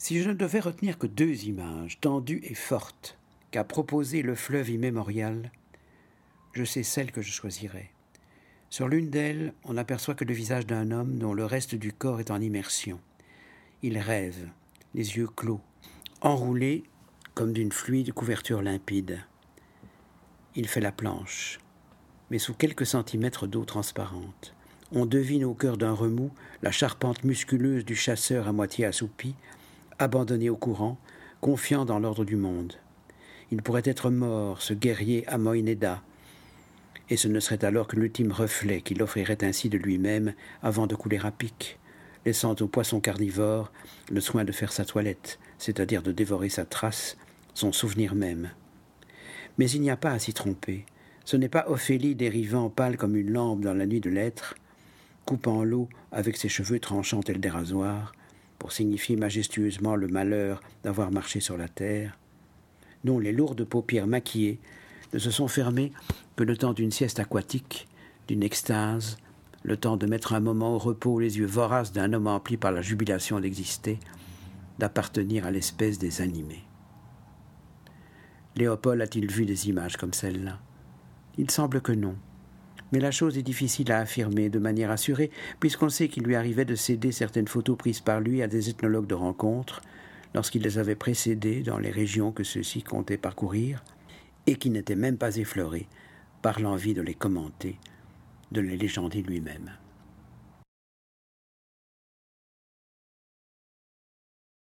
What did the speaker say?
Si je ne devais retenir que deux images, tendues et fortes, qu'a proposées le fleuve immémorial, je sais celle que je choisirais. Sur l'une d'elles, on n'aperçoit que le visage d'un homme dont le reste du corps est en immersion. Il rêve, les yeux clos, enroulé comme d'une fluide couverture limpide. Il fait la planche, mais sous quelques centimètres d'eau transparente. On devine au cœur d'un remous la charpente musculeuse du chasseur à moitié assoupi, abandonné au courant, confiant dans l'ordre du monde. Il pourrait être mort, ce guerrier à et ce ne serait alors que l'ultime reflet qu'il offrirait ainsi de lui-même avant de couler à pic, laissant au poisson carnivore le soin de faire sa toilette, c'est-à-dire de dévorer sa trace, son souvenir même. Mais il n'y a pas à s'y tromper. Ce n'est pas Ophélie dérivant pâle comme une lampe dans la nuit de l'être, coupant l'eau avec ses cheveux tranchants tels des rasoirs, pour signifier majestueusement le malheur d'avoir marché sur la terre. Non, les lourdes paupières maquillées ne se sont fermées que le temps d'une sieste aquatique, d'une extase, le temps de mettre un moment au repos les yeux voraces d'un homme empli par la jubilation d'exister, d'appartenir à l'espèce des animés. Léopold a-t-il vu des images comme celle-là? Il semble que non. Mais la chose est difficile à affirmer de manière assurée, puisqu'on sait qu'il lui arrivait de céder certaines photos prises par lui à des ethnologues de rencontre, lorsqu'il les avait précédées dans les régions que ceux-ci comptaient parcourir, et qui n'étaient même pas effleurées par l'envie de les commenter, de les légender lui-même.